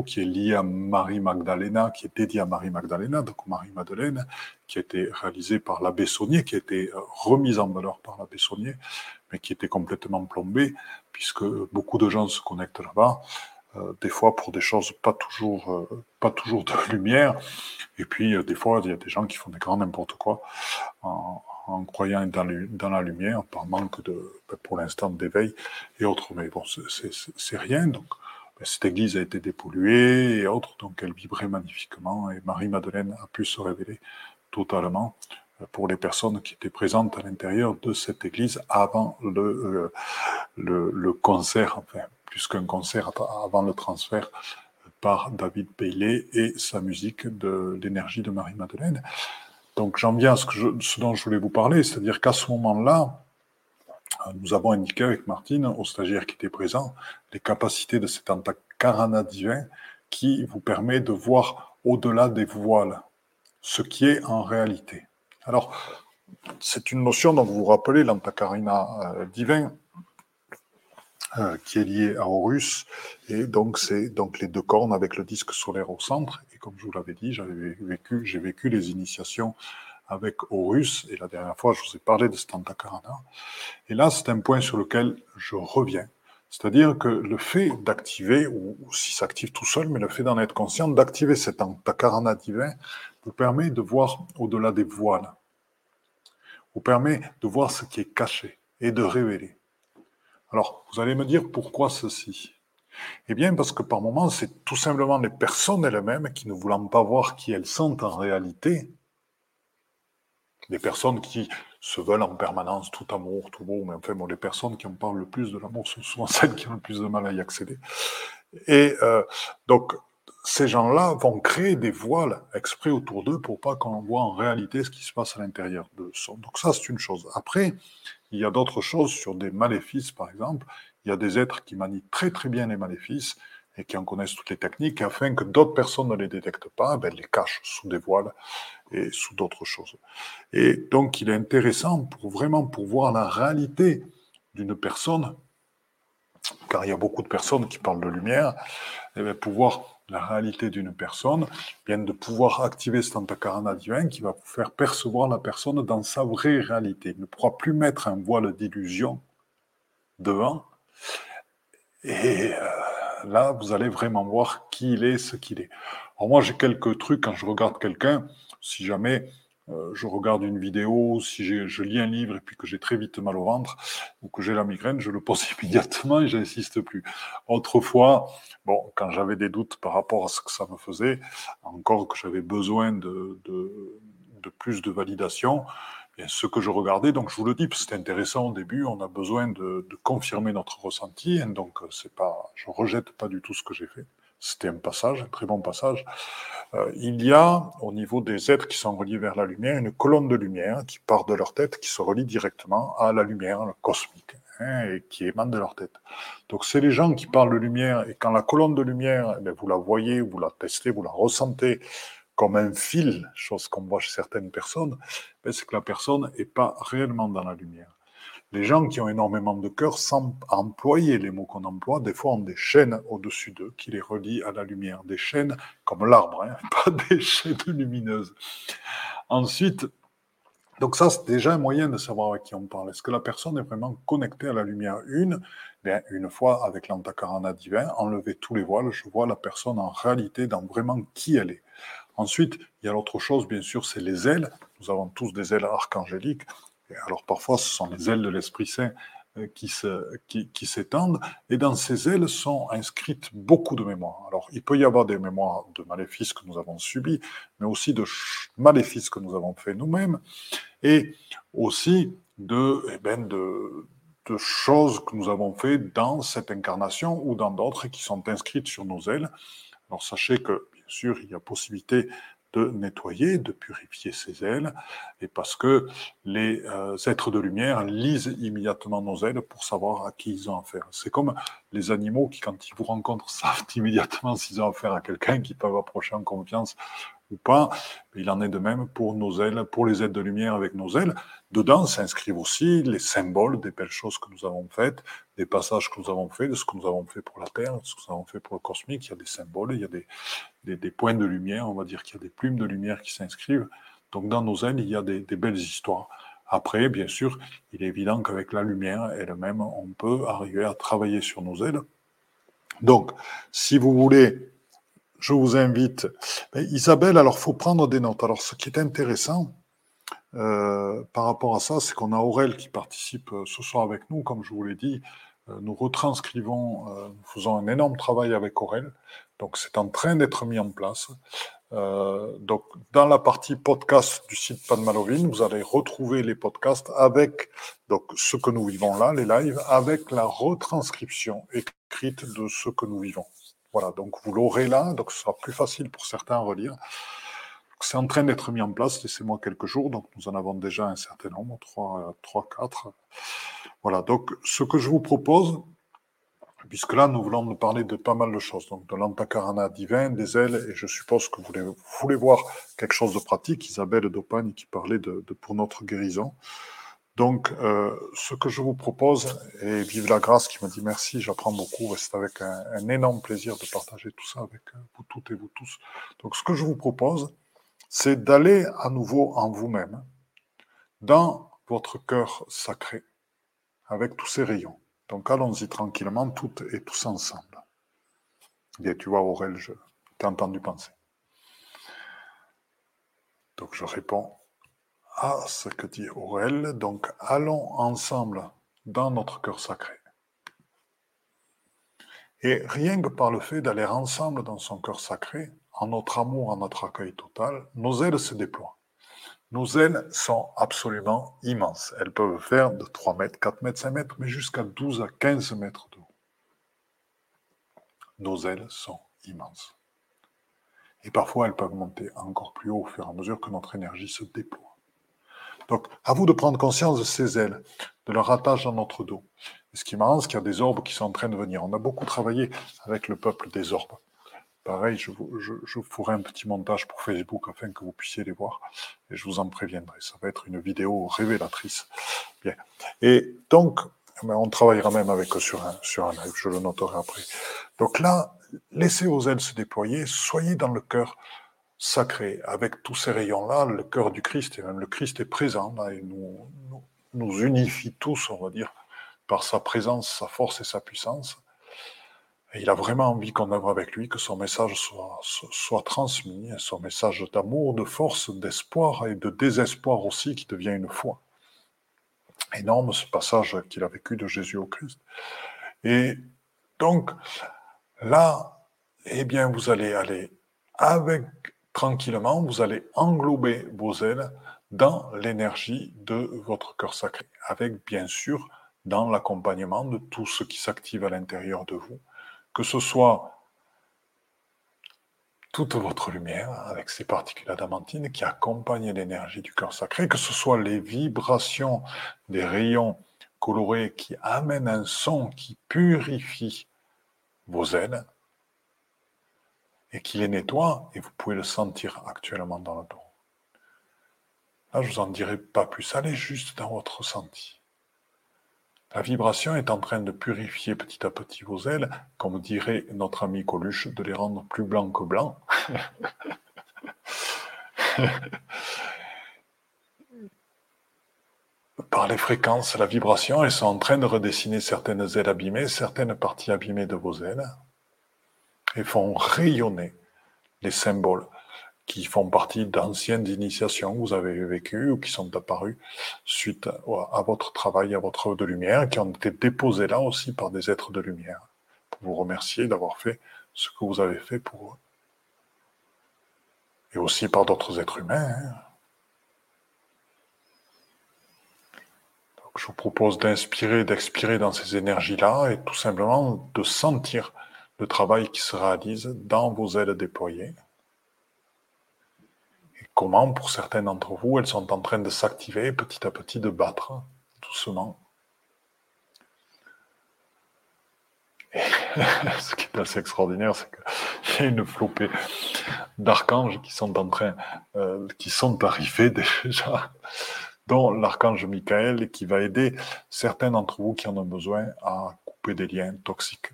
qui est liée à Marie Magdalena, qui est dédiée à Marie Magdalena, donc Marie-Madeleine, qui a été réalisée par l'abbé Saunier, qui a été euh, remise en valeur par l'abbé Saunier, mais qui était complètement plombée, puisque beaucoup de gens se connectent là-bas. Euh, des fois pour des choses pas toujours, euh, de lumière. Et puis, euh, des fois, il y a des gens qui font des grands n'importe quoi croyant dans, la lumière, par manque de, ben, pour l'instant, d'éveil et autres. Mais bon, c'est rien. Donc, ben, cette église a été dépolluée et autres, donc elle vibrait magnifiquement. Et Marie-Madeleine a pu se révéler totalement pour les personnes qui étaient présentes à l'intérieur de cette église avant le, le, le concert, enfin, plus qu'un concert avant le transfert par David Bailey et sa musique de l'énergie de Marie-Madeleine. Donc j'en viens à ce, dont je voulais vous parler, c'est-à-dire qu'à ce moment-là, nous avons indiqué avec Martine, au stagiaire qui était présent, les capacités de cet antakarana divin qui vous permet de voir au-delà des voiles, ce qui est en réalité. Alors, c'est une notion dont vous vous rappelez, l'antakarana euh, divin, qui est lié à Horus. Et donc, c'est donc les deux cornes avec le disque solaire au centre. Et comme je vous l'avais dit, j'avais vécu, j'ai vécu les initiations avec Horus. Et la dernière fois, je vous ai parlé de cet Antakarana. Et là, c'est un point sur lequel je reviens. C'est-à-dire que le fait d'activer, ou, si ça active tout seul, mais le fait d'en être conscient, d'activer cet Antakarana divin, vous permet de voir au-delà des voiles. Vous permet de voir ce qui est caché et de révéler. Alors, vous allez me dire pourquoi ceci? Eh bien, parce que par moments, c'est tout simplement les personnes elles-mêmes qui ne voulant pas voir qui elles sont en réalité, des personnes qui se veulent en permanence tout amour, tout beau, mais enfin, bon, les personnes qui en parlent le plus de l'amour sont souvent celles qui ont le plus de mal à y accéder. Et euh, donc, ces gens-là vont créer des voiles exprès autour d'eux pour pas qu'on voit en réalité ce qui se passe à l'intérieur de son. Donc ça, c'est une chose. Après, il y a d'autres choses sur des maléfices, par exemple. Il y a des êtres qui manient très très bien les maléfices et qui en connaissent toutes les techniques, afin que d'autres personnes ne les détectent pas, ben, les cachent sous des voiles et sous d'autres choses. Et donc, il est intéressant pour vraiment pour voir la réalité d'une personne, car il y a beaucoup de personnes qui parlent de lumière, et bien, pouvoir la réalité d'une personne, bien de pouvoir activer cet antakarana divin qui va vous faire percevoir la personne dans sa vraie réalité. Il ne pourra plus mettre un voile d'illusion devant. Et euh, là, vous allez vraiment voir qui il est, ce qu'il est. Alors moi, j'ai quelques trucs quand je regarde quelqu'un, si jamais euh, je regarde une vidéo, si je lis un livre et puis que j'ai très vite mal au ventre ou que j'ai la migraine, je le pose immédiatement et j'insiste plus. Autrefois, bon, quand j'avais des doutes par rapport à ce que ça me faisait, encore que j'avais besoin de, plus de validation, bien, ce que je regardais, donc je vous le dis, c'est intéressant au début, on a besoin de, confirmer notre ressenti, hein, donc c'est pas, je rejette pas du tout ce que j'ai fait. C'était un passage, un très bon passage. Euh, il y a, au niveau des êtres qui sont reliés vers la lumière, une colonne de lumière qui part de leur tête, qui se relie directement à la lumière cosmique, hein, et qui émane de leur tête. Donc, c'est les gens qui parlent de lumière, et quand la colonne de lumière, eh vous la voyez, vous la testez, vous la ressentez comme un fil, chose qu'on voit chez certaines personnes, ben, c'est que la personne n'est pas réellement dans la lumière. Les gens qui ont énormément de cœur, sans employer les mots qu'on emploie, des fois ont des chaînes au-dessus d'eux qui les relient à la lumière. Des chaînes comme l'arbre, hein, pas des chaînes lumineuses. Ensuite, donc ça, c'est déjà un moyen de savoir à qui on parle. Est-ce que la personne est vraiment connectée à la lumière une? Bien, une fois avec l'antakarana divin, enlever tous les voiles, je vois la personne en réalité dans vraiment qui elle est. Ensuite, il y a l'autre chose, bien sûr, c'est les ailes. Nous avons tous des ailes archangéliques alors parfois, ce sont les ailes de l'Esprit Saint euh, qui, s'étendent, et dans ces ailes sont inscrites beaucoup de mémoires. Alors, il peut y avoir des mémoires de maléfices que nous avons subis, mais aussi de maléfices que nous avons fait nous-mêmes, et aussi de, eh ben de, de choses que nous avons fait dans cette incarnation ou dans d'autres qui sont inscrites sur nos ailes. Alors, sachez que, bien sûr, il y a possibilité de nettoyer, de purifier ses ailes, et parce que les euh, êtres de lumière lisent immédiatement nos ailes pour savoir à qui ils ont affaire. C'est comme les animaux qui, quand ils vous rencontrent, savent immédiatement s'ils ont affaire à quelqu'un qui peuvent approcher en confiance ou pas. Il en est de même pour nos ailes, pour les aides de lumière avec nos ailes. Dedans s'inscrivent aussi les symboles des belles choses que nous avons faites, des passages que nous avons faits, de ce que nous avons fait pour la Terre, de ce que nous avons fait pour le cosmique. Il y a des symboles, il y a des, des, points de lumière, on va dire qu'il y a des plumes de lumière qui s'inscrivent. Donc dans nos ailes, il y a des belles histoires. Après, bien sûr, il est évident qu'avec la lumière elle-même, on peut arriver à travailler sur nos ailes. Donc, si vous voulez je vous invite. Isabelle, alors faut prendre des notes. Alors ce qui est intéressant euh, par rapport à ça, c'est qu'on a Aurel qui participe euh, ce soir avec nous, comme je vous l'ai dit. Euh, nous retranscrivons, nous faisons un énorme travail avec Aurel. Donc c'est en train d'être mis en place. donc dans la partie podcast du site Padmalovine, vous allez retrouver les podcasts avec donc ce que nous vivons là, les lives, avec la retranscription écrite de ce que nous vivons. Voilà, donc vous l'aurez là, donc ce sera plus facile pour certains à relire. C'est en train d'être mis en place, laissez-moi quelques jours, donc nous en avons déjà un certain nombre, 3, 3, 4. Voilà, donc ce que je vous propose, puisque là nous voulons nous parler de pas mal de choses, donc de l'antakarana divin, des ailes, et je suppose que vous voulez, voir quelque chose de pratique, Isabelle Dopagne qui parlait de pour notre guérison. Donc, euh, ce que je vous propose, et vive la grâce qui me dit merci, j'apprends beaucoup, c'est avec un, énorme plaisir de partager tout ça avec euh, vous toutes et vous tous. Donc, ce que je vous propose, c'est d'aller à nouveau en vous-même, dans votre cœur sacré, avec tous ces rayons. Donc, allons-y tranquillement, toutes et tous ensemble. Bien, tu vois, Aurel, je t'ai entendu penser. Donc, je réponds à ce que dit Aurel. Donc allons ensemble dans notre cœur sacré. Et rien que par le fait d'aller ensemble dans son cœur sacré, en notre amour, en notre accueil total, nos ailes se déploient. Nos ailes sont absolument immenses. Elles peuvent faire de 3 mètres, 4 mètres, 5 mètres, mais jusqu'à 12 à 15 mètres de haut. Nos ailes sont immenses. Et parfois, elles peuvent monter encore plus haut au fur et à mesure que notre énergie se déploie. Donc, à vous de prendre conscience de ces ailes, de leur attache dans notre dos. ce qui est marrant, c'est qu'il y a des orbes qui sont en train de venir. On a beaucoup travaillé avec le peuple des orbes. Pareil, je vous, ferai un petit montage pour Facebook afin que vous puissiez les voir. Et je vous en préviendrai. Ça va être une vidéo révélatrice. Bien. Et donc, on travaillera même avec eux sur un live. Je le noterai après. Donc là, laissez vos ailes se déployer. Soyez dans le cœur sacré. Avec tous ces rayons-là, le cœur du Christ, et même le Christ est présent, là, et nous, nous, unifie tous, on va dire, par sa présence, sa force et sa puissance. Et il a vraiment envie qu'on œuvre avec lui, que son message soit, soit transmis, son message d'amour, de force, d'espoir et de désespoir aussi, qui devient une foi. Énorme ce passage qu'il a vécu de Jésus au Christ. Et donc, là, eh bien, vous allez aller avec tranquillement, vous allez englober vos ailes dans l'énergie de votre cœur sacré, avec bien sûr dans l'accompagnement de tout ce qui s'active à l'intérieur de vous, que ce soit toute votre lumière avec ces particules adamantines qui accompagnent l'énergie du cœur sacré, que ce soit les vibrations des rayons colorés qui amènent un son qui purifie vos ailes, et qui les nettoie, et vous pouvez le sentir actuellement dans le dos. Là, je vous en dirai pas plus. Allez juste dans votre ressenti. La vibration est en train de purifier petit à petit vos ailes, comme dirait notre ami Coluche, de les rendre plus blancs que blancs. Par les fréquences, la vibration, elles sont en train de redessiner certaines ailes abîmées, certaines parties abîmées de vos ailes, et font rayonner les symboles qui font partie d'anciennes initiations que vous avez vécues ou qui sont apparues suite à votre travail, à votre œuvre de lumière, qui ont été déposées là aussi par des êtres de lumière, pour vous remercier d'avoir fait ce que vous avez fait pour eux. Et aussi par d'autres êtres humains. Hein. Donc, je vous propose d'inspirer, d'expirer dans ces énergies-là et tout simplement de sentir le travail qui se réalise dans vos ailes déployées comment, pour certains d'entre vous, elles sont en train de s'activer petit à petit, de battre doucement. ce qui est assez extraordinaire, c'est qu'il y a une flopée d'archanges qui sont en train, euh, qui sont arrivés déjà, dont l'archange Michael, qui va aider certains d'entre vous qui en ont besoin à couper des liens toxiques.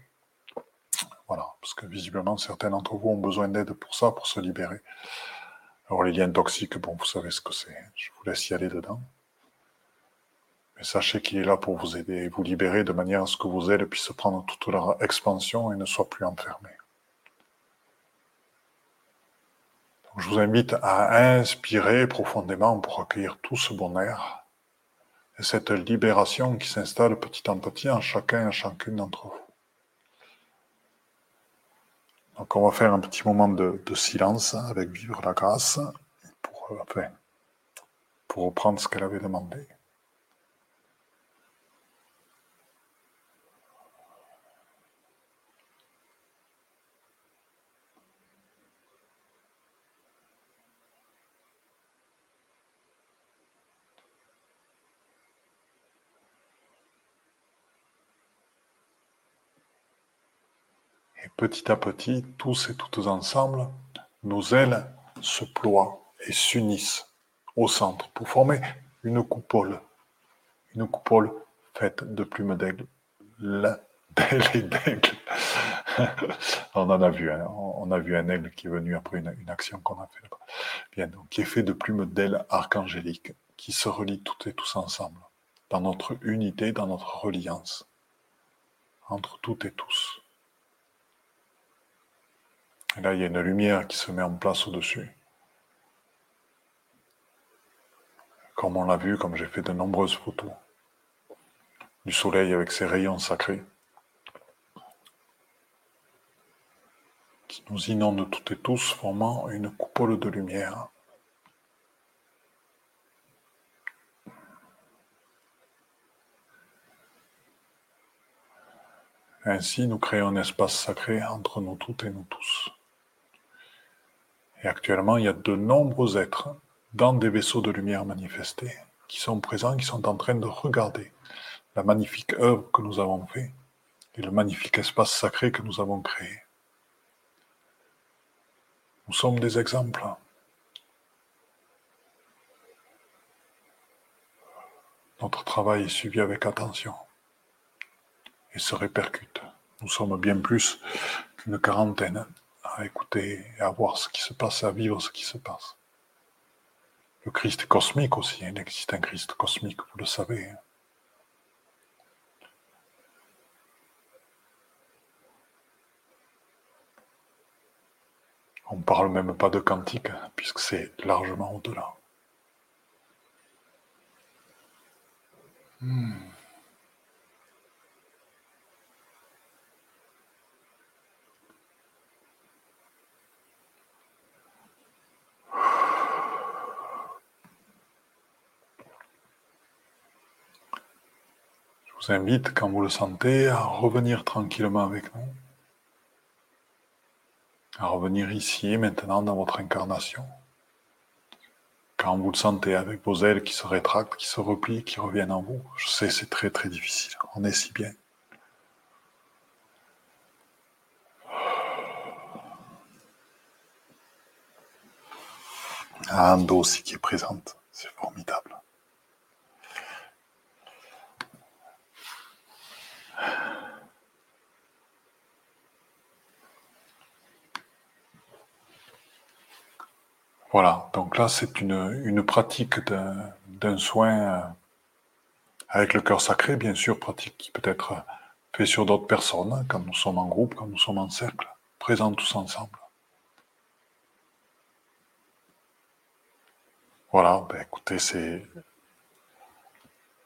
Voilà, parce que visiblement, certains d'entre vous ont besoin d'aide pour ça, pour se libérer. Alors les liens toxiques, bon, vous savez ce que c'est. Je vous laisse y aller dedans. Mais sachez qu'il est là pour vous aider et vous libérer de manière à ce que vos ailes puissent prendre toute leur expansion et ne soient plus enfermées. Je vous invite à inspirer profondément pour accueillir tout ce bon air et cette libération qui s'installe petit à petit en chacun et en chacune d'entre vous. Donc on va faire un petit moment de, silence avec Vivre la grâce pour, euh, pour reprendre ce qu'elle avait demandé. Petit à petit, tous et toutes ensemble, nos ailes se ploient et s'unissent au centre pour former une coupole. Une coupole faite de plumes d'aigle. On en a vu, hein. on a vu un aigle qui est venu après une, action qu'on a fait là-bas. Bien, donc qui est fait de plumes d'ailes archangéliques qui se relient toutes et tous ensemble, dans notre unité, dans notre reliance, entre toutes et tous. Et là, il y a une lumière qui se met en place au-dessus. Comme on l'a vu, comme j'ai fait de nombreuses photos du soleil avec ses rayons sacrés, qui nous inondent toutes et tous, formant une coupole de lumière. Ainsi, nous créons un espace sacré entre nous toutes et nous tous. Et actuellement, il y a de nombreux êtres dans des vaisseaux de lumière manifestés qui sont présents, qui sont en train de regarder la magnifique œuvre que nous avons faite et le magnifique espace sacré que nous avons créé. Nous sommes des exemples. Notre travail est suivi avec attention et se répercute. Nous sommes bien plus qu'une quarantaine à écouter et à voir ce qui se passe, à vivre ce qui se passe. Le Christ cosmique aussi, il existe un Christ cosmique, vous le savez. On ne parle même pas de quantique, puisque c'est largement au-delà. Hmm. Vous invite, quand vous le sentez, à revenir tranquillement avec nous, à revenir ici, maintenant, dans votre incarnation. Quand vous le sentez avec vos ailes qui se rétractent, qui se replient, qui reviennent en vous, je sais, c'est très très difficile. On est si bien. Un dos aussi qui est présente, c'est formidable. Voilà, donc là c'est une, pratique d'un soin euh, avec le cœur sacré, bien sûr, pratique qui peut être faite sur d'autres personnes, hein, quand nous sommes en groupe, quand nous sommes en cercle, présents tous ensemble. Voilà, ben, écoutez, c'est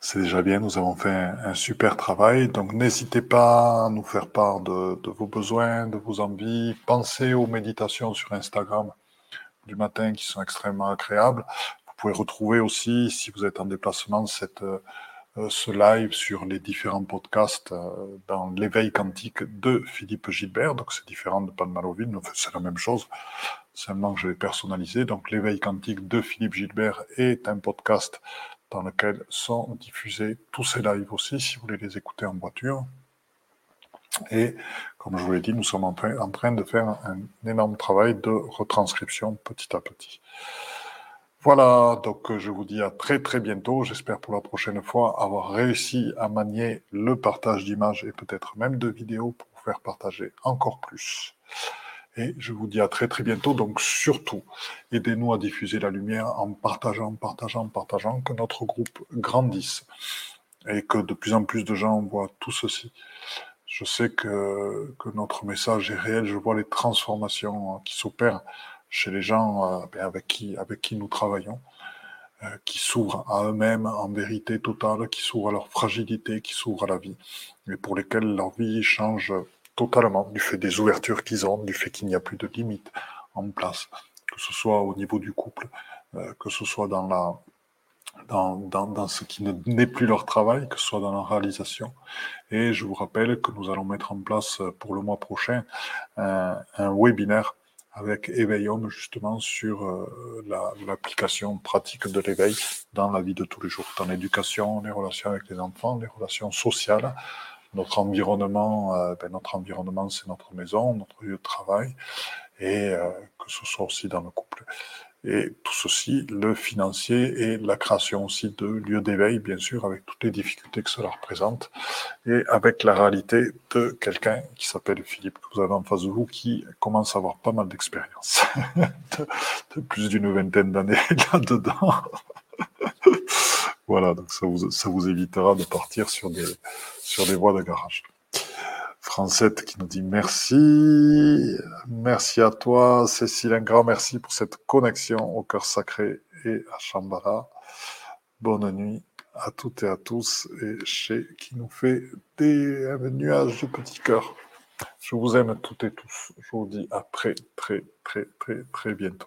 c'est déjà bien, nous avons fait un, super travail. Donc n'hésitez pas à nous faire part de, vos besoins, de vos envies. Pensez aux méditations sur Instagram du matin qui sont extrêmement agréables. Vous pouvez retrouver aussi, si vous êtes en déplacement, cette, euh, ce live sur les différents podcasts euh, dans l'éveil quantique de Philippe Gilbert. Donc c'est différent de Pan Malovine, c'est la même chose, seulement que je l'ai personnalisé. Donc l'éveil quantique de Philippe Gilbert est un podcast dans lequel sont diffusés tous ces lives aussi, si vous voulez les écouter en voiture. Et comme je vous l'ai dit, nous sommes en train, de faire un énorme travail de retranscription petit à petit. Voilà, donc je vous dis à très très bientôt. J'espère pour la prochaine fois avoir réussi à manier le partage d'images et peut-être même de vidéos pour vous faire partager encore plus. Et je vous dis à très très bientôt. Donc surtout, aidez-nous à diffuser la lumière en partageant, partageant, partageant, que notre groupe grandisse et que de plus en plus de gens voient tout ceci. Je sais que, que notre message est réel. Je vois les transformations qui s'opèrent chez les gens euh, ben, avec, qui, avec qui nous travaillons, euh, qui s'ouvrent à eux-mêmes en vérité totale, qui s'ouvrent à leur fragilité, qui s'ouvrent à la vie, et pour lesquels leur vie change totalement du fait des ouvertures qu'ils ont, du fait qu'il n'y a plus de limites en place, que ce soit au niveau du couple, euh, que ce soit dans la dans, dans, ce qui n'est plus leur travail, que ce soit dans la réalisation. Et je vous rappelle que nous allons mettre en place pour le mois prochain un, un webinaire avec Éveillum justement sur euh, l'application pratique de l'éveil dans la vie de tous les jours, dans l'éducation, les relations avec les enfants, les relations sociales, notre environnement, euh, ben, notre environnement, c'est notre maison, notre lieu de travail, et euh, que ce soit aussi dans le couple. Et tout ceci, le financier et la création aussi de lieux d'éveil, bien sûr, avec toutes les difficultés que cela représente, et avec la réalité de quelqu'un qui s'appelle Philippe, que vous avez en face de vous, qui commence à avoir pas mal d'expérience, de, de, plus d'une vingtaine d'années là-dedans. Voilà, donc ça vous, évitera de partir sur des, sur des voies de garage. Francette qui nous dit merci. Merci à toi, Cécile. Un grand merci pour cette connexion au cœur sacré et à Shambhala. Bonne nuit à toutes et à tous. Et chez qui nous fait des nuages de petits cœurs. Je vous aime toutes et tous. Je vous dis à très, très, très, très, très bientôt.